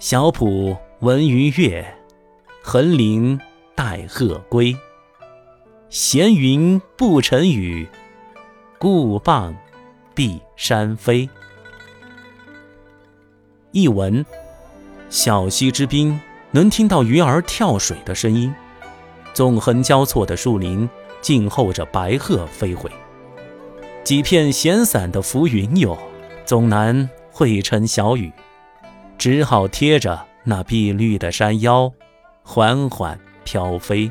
小浦闻鱼跃，横林待鹤归。闲云不成雨，故傍碧山飞。译文：小溪之滨，能听到鱼儿跳水的声音。纵横交错的树林，静候着白鹤飞回。几片闲散的浮云哟，总难汇成小雨，只好贴着那碧绿的山腰，缓缓飘飞。